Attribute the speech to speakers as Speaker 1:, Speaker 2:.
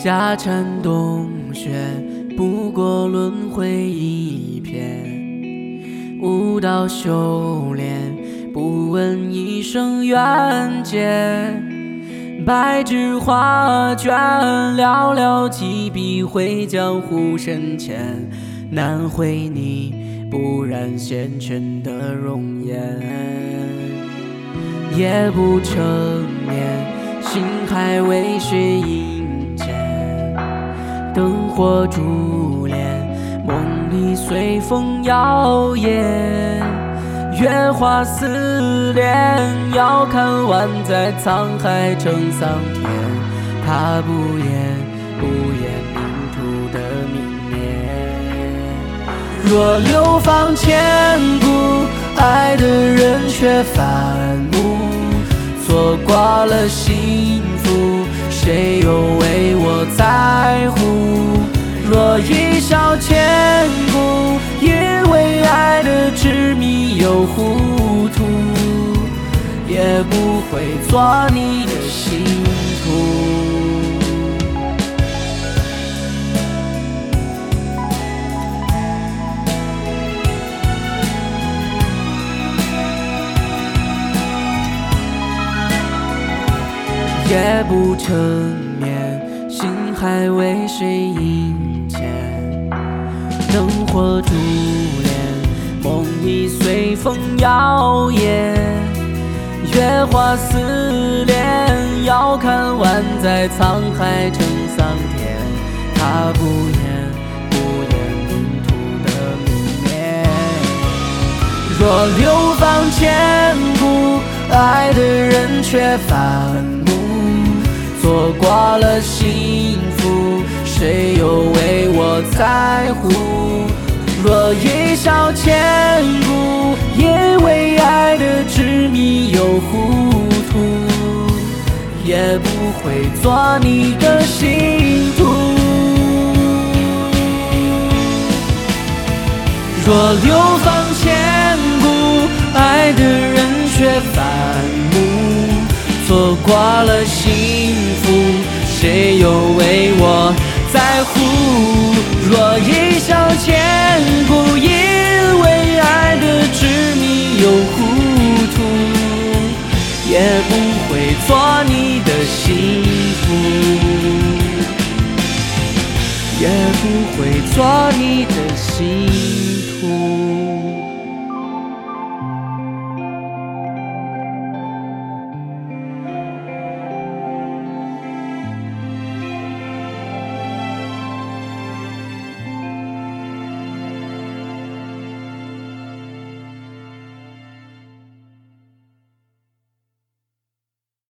Speaker 1: 夏蝉冬雪，不过轮回一片。舞刀修炼，不问一生缘劫。白纸画卷，寥寥几笔绘江湖深浅，难绘你不染纤尘的容颜。夜不成眠，心还为谁萦牵？灯火珠帘，梦里随风摇曳。月华似莲，遥看万载沧海成桑田。他不言不言命途的明灭。若流芳千古，爱的人却反目，错过了幸福，谁又为我在迷又糊涂，也不会做你的信徒。夜不成眠，心还为谁萦牵？灯火烛帘，梦已随风摇曳。月华似莲，遥看万载沧海成桑田。他不言不言命途的泯灭。若流芳千古，爱的人却反目，错过了幸福，谁又为我在乎？若一笑千古，因为爱的执迷又糊涂，也不会做你的信徒。若流芳千古，爱的人却反目，错过了幸福，谁又为我在乎？若一笑千又糊涂，也不会做你的幸福，也不会做你的信徒。